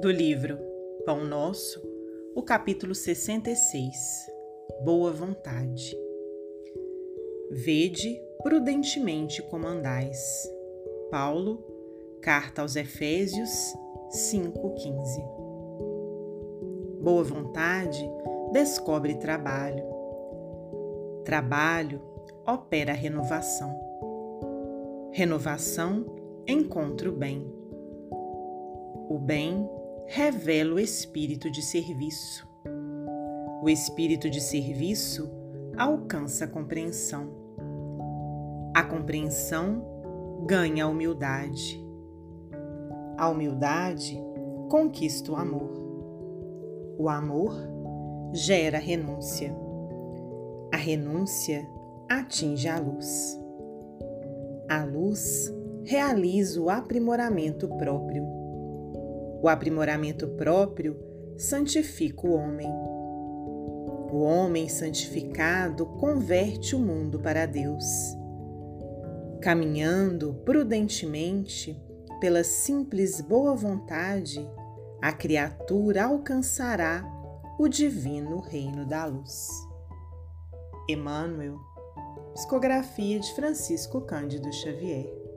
Do livro Pão Nosso, o capítulo 66 Boa Vontade. Vede prudentemente como andais. Paulo, Carta aos Efésios 5,15. Boa vontade descobre trabalho. Trabalho opera renovação. Renovação encontra o bem. O bem revela o espírito de serviço. O espírito de serviço alcança a compreensão. A compreensão ganha a humildade. A humildade conquista o amor. O amor gera renúncia. A renúncia atinge a luz. A luz realiza o aprimoramento próprio. O aprimoramento próprio santifica o homem. O homem santificado converte o mundo para Deus. Caminhando prudentemente pela simples boa vontade, a criatura alcançará o divino reino da luz. Emmanuel Psicografia de Francisco Cândido Xavier.